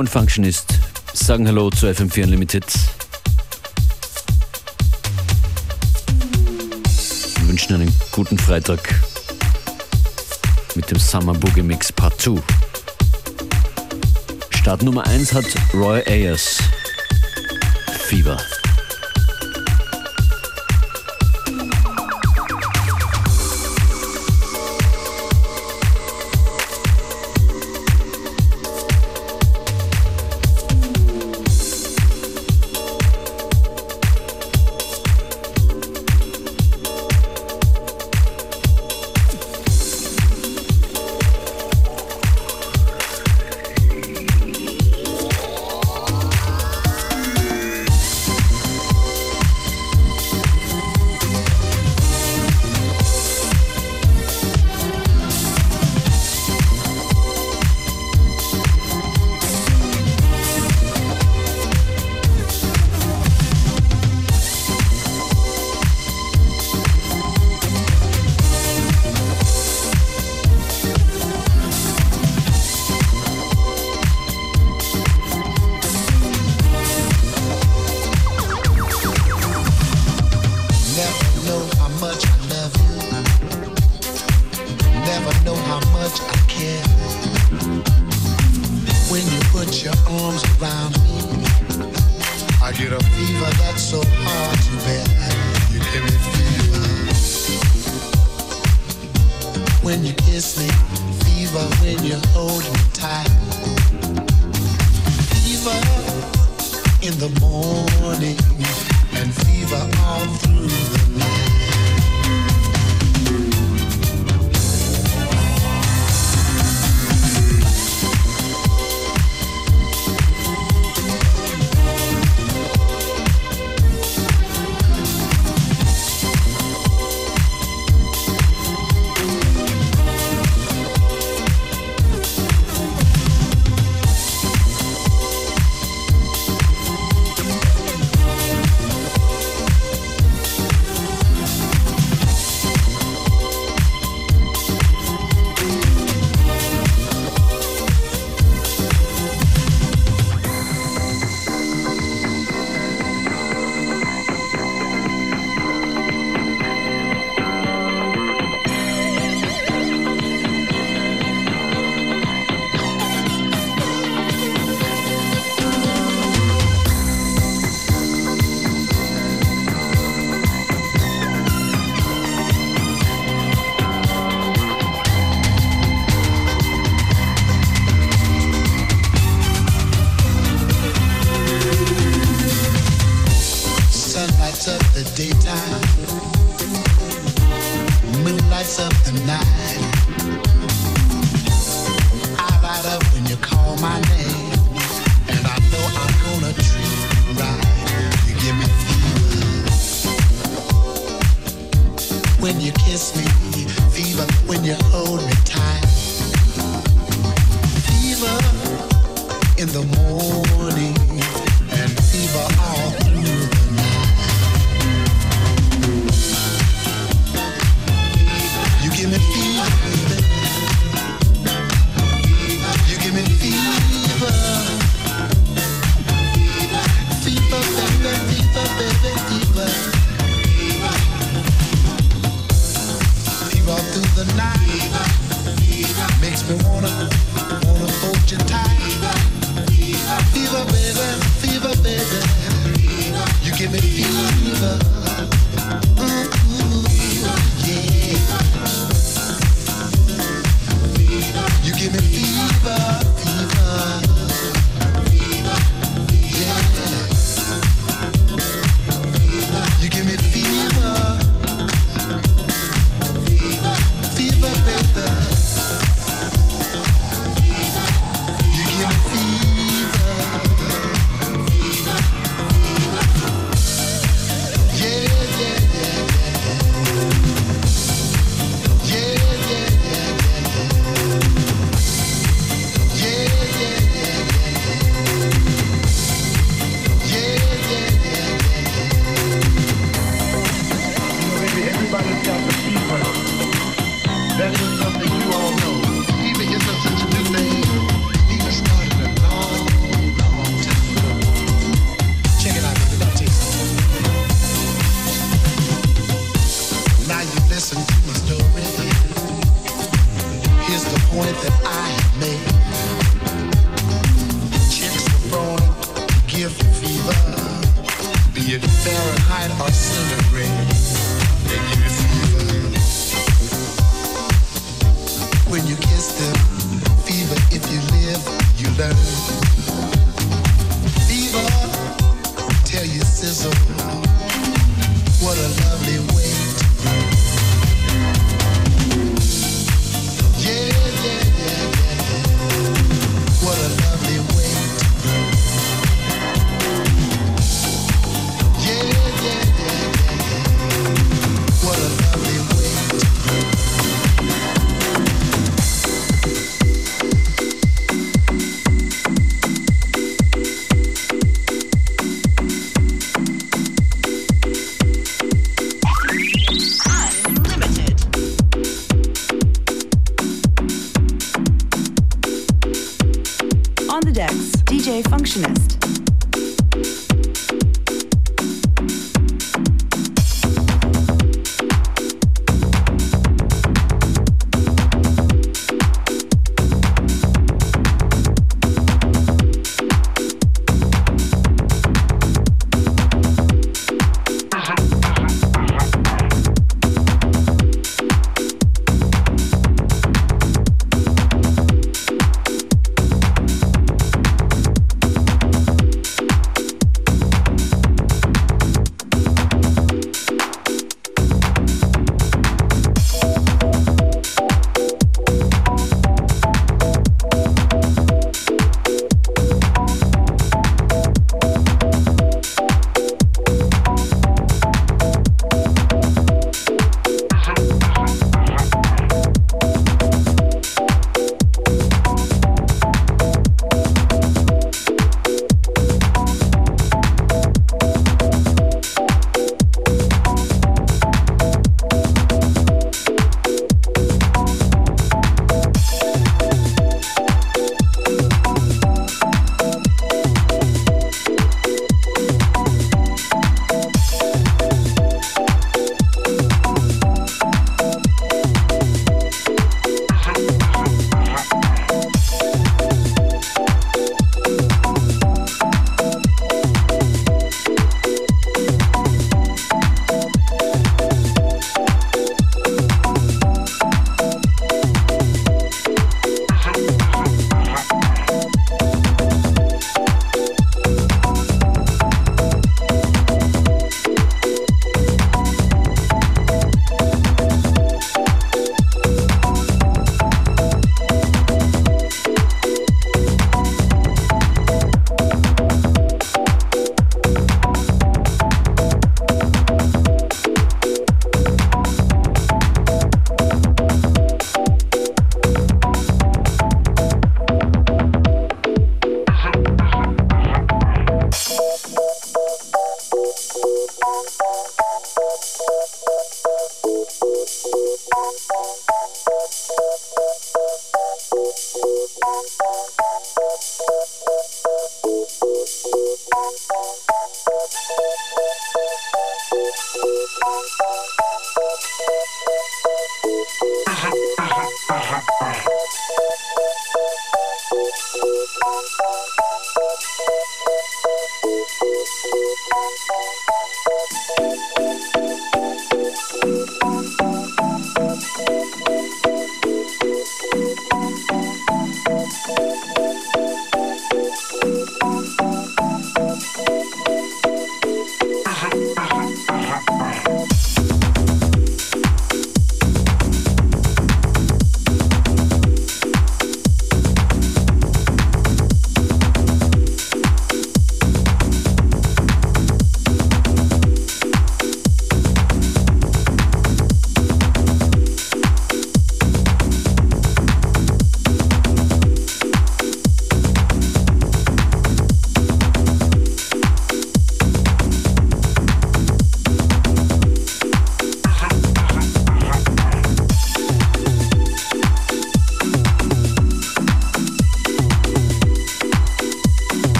Und Functionist sagen Hallo zu FM4 Unlimited. Wir wünschen einen guten Freitag mit dem Summer Boogie Mix Part 2. Start Nummer 1 hat Roy Ayers. Fever. I. When you put your arms around me, I get a fever that's so hard to bear. You me. When you kiss me, fever when you hold me tight. Fever in the morning and fever all through the night.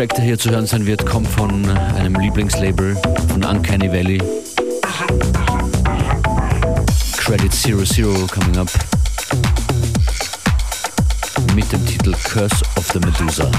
Track, der hier zu hören sein wird, kommt von einem Lieblingslabel von Uncanny Valley. Credit Zero Zero coming up. Mit dem Titel Curse of the Medusa.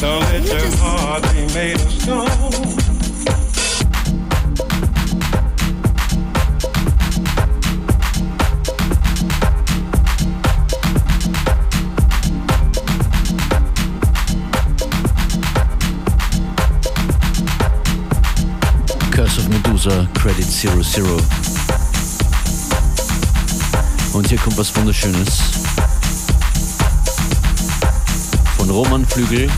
Don't let. Curse of Medusa, Credit 00. Und hier kommt was Wunderschönes. Von Roman Flügel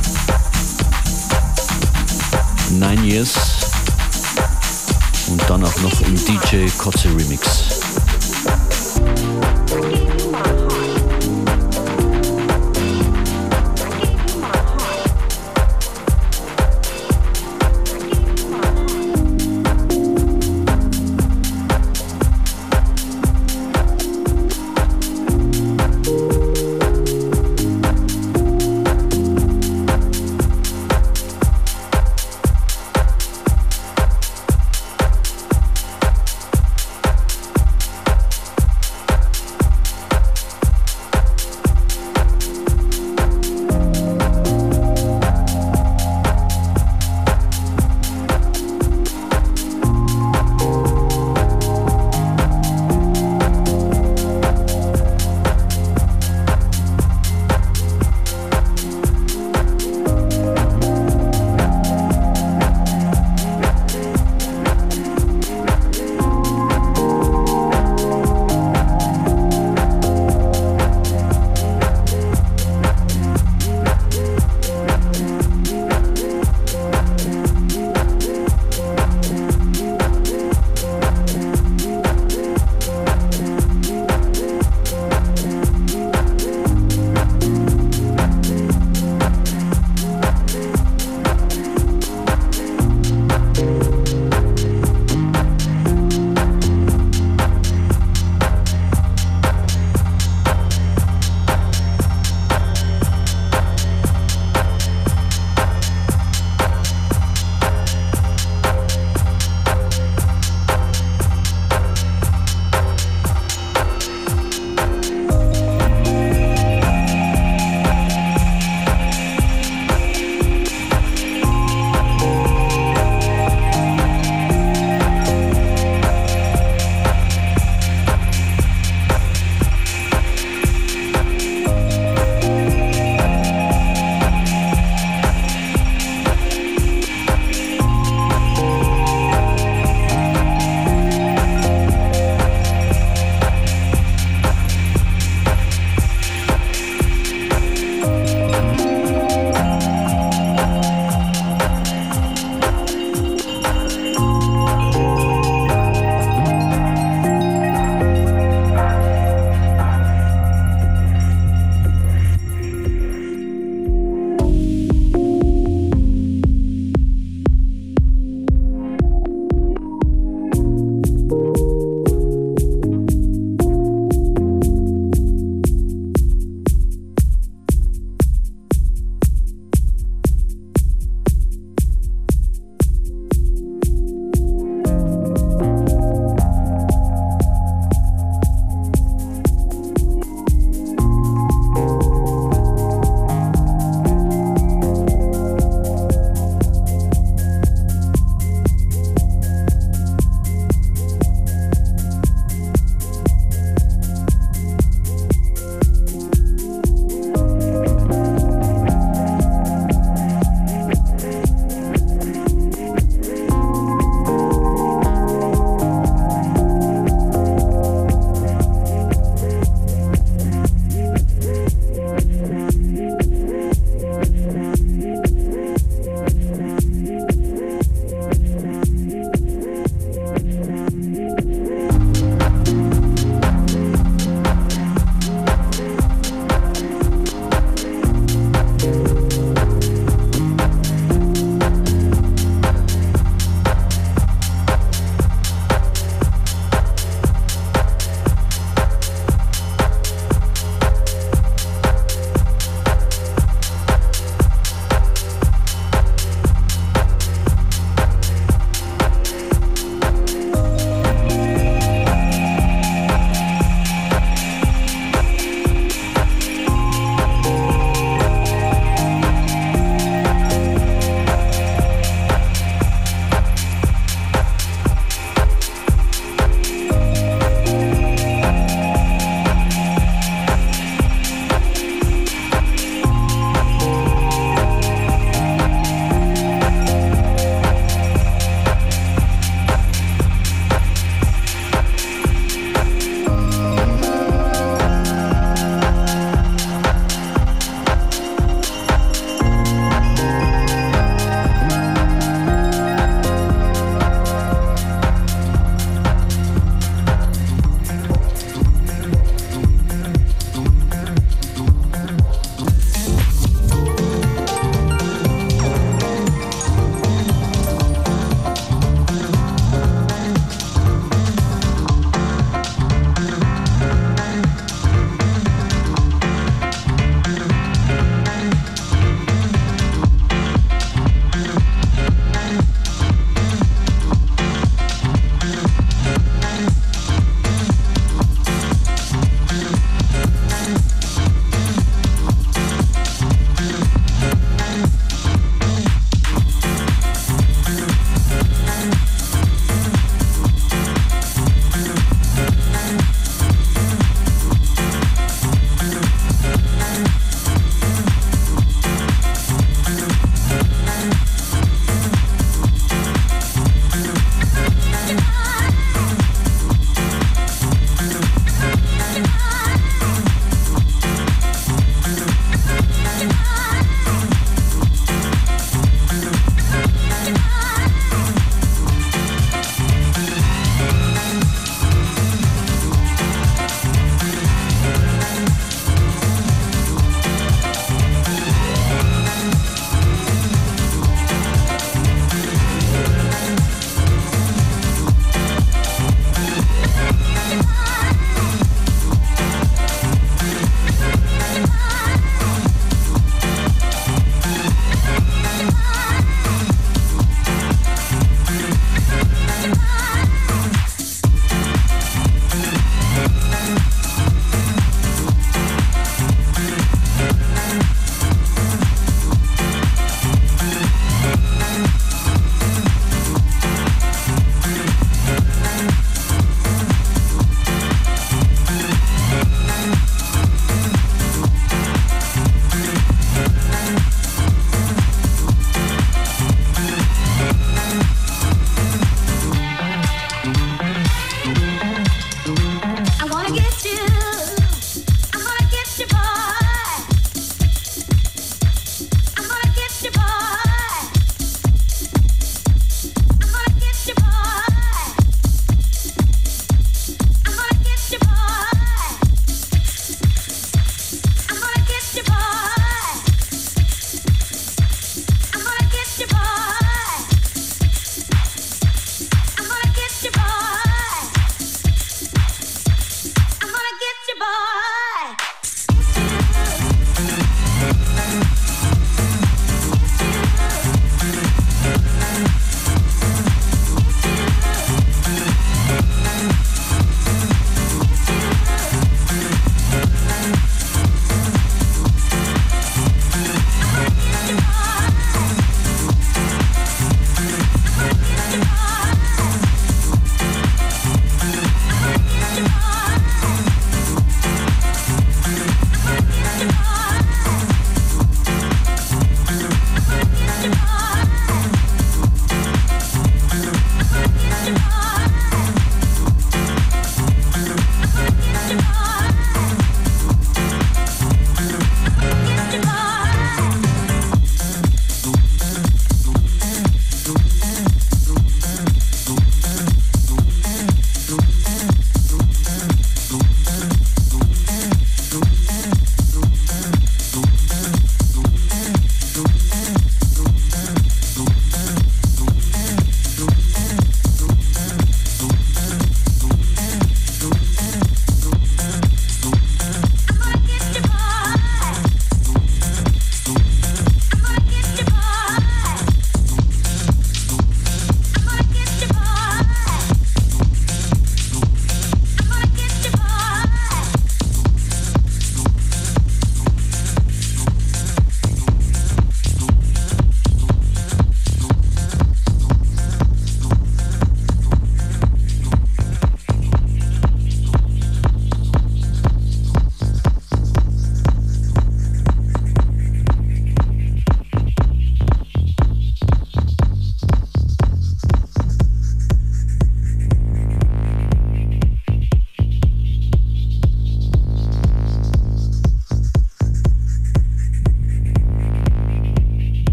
Nine Years und dann auch noch im DJ Kotze Remix.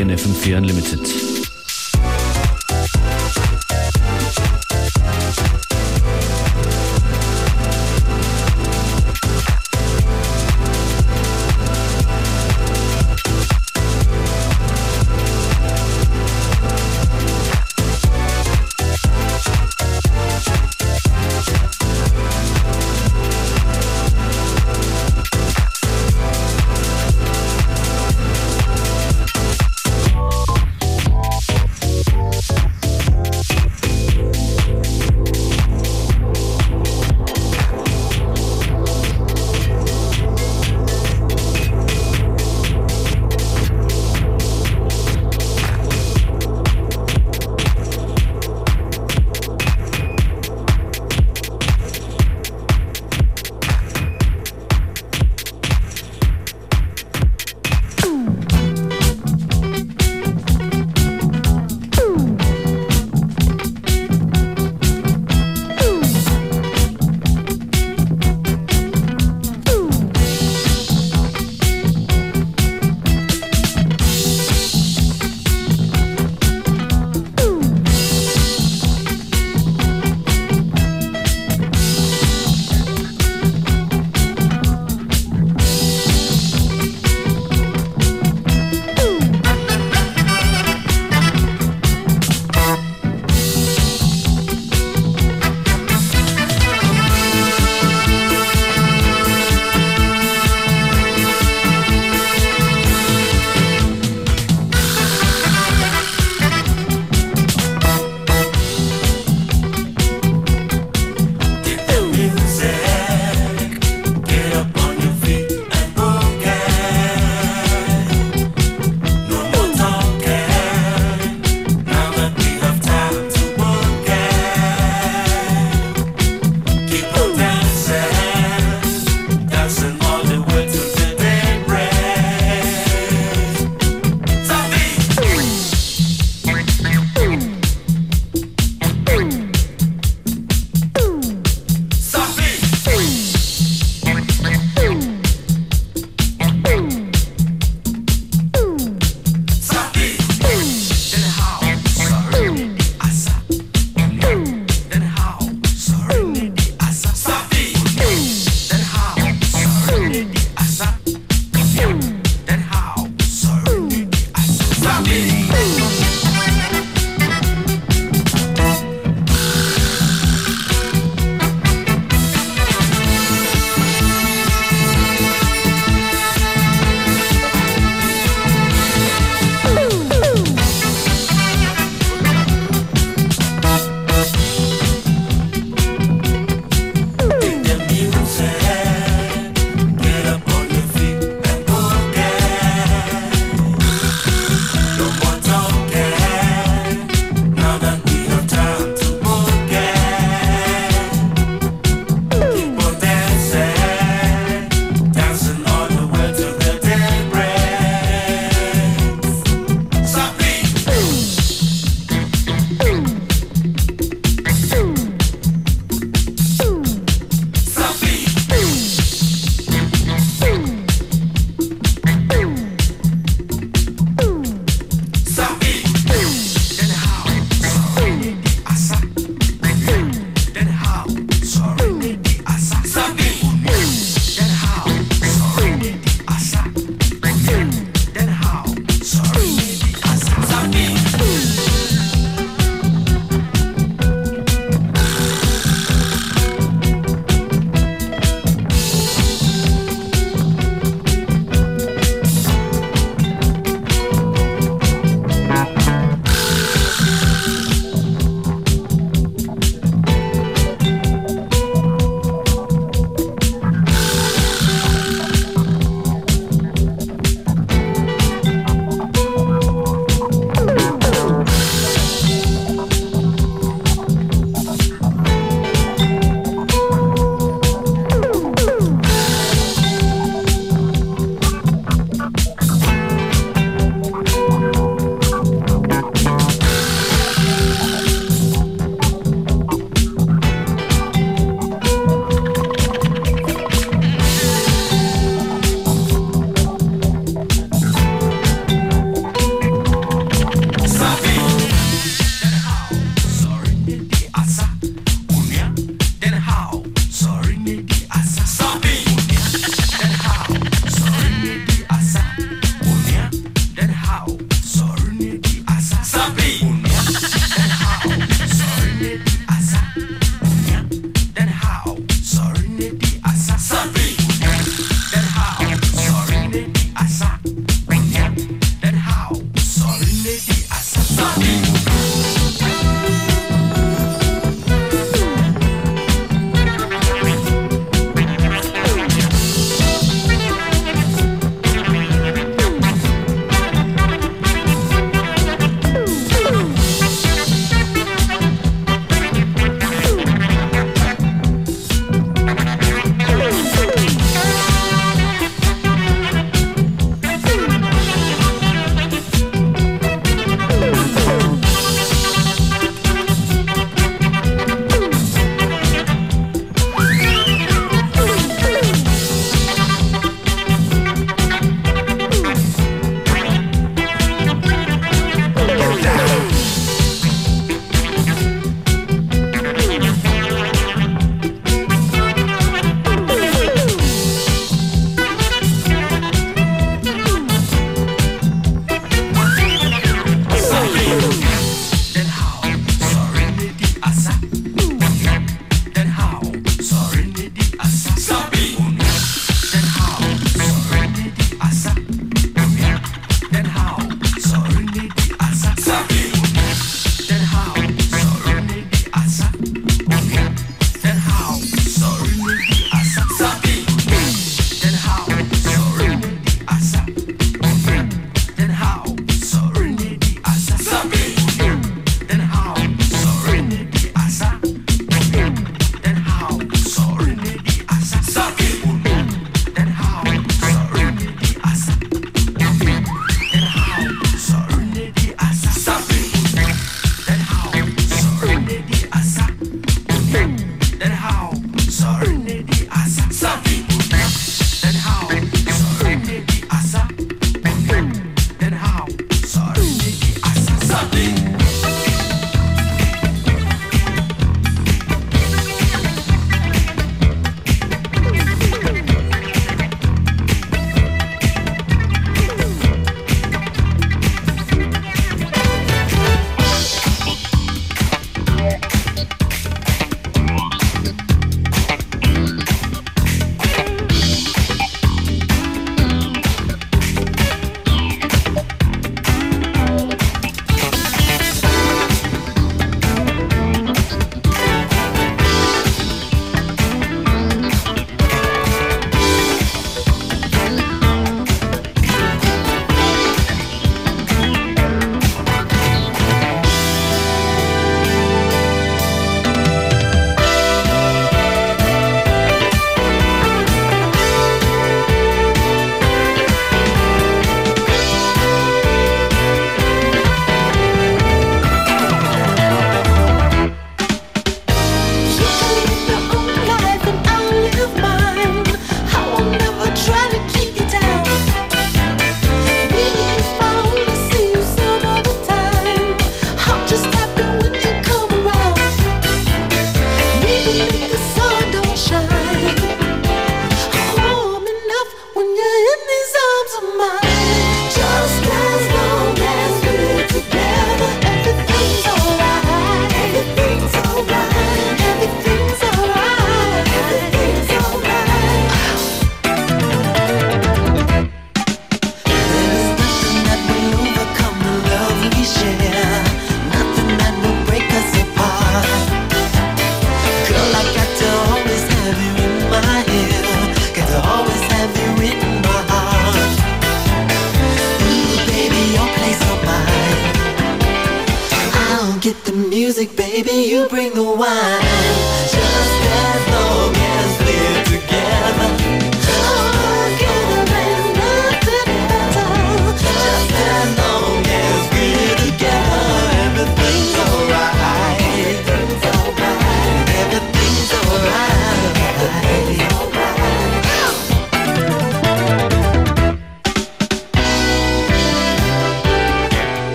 In FM4 Unlimited.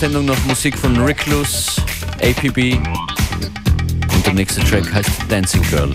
Sendung noch Musik von Recluse, APB und der nächste Track heißt Dancing Girl.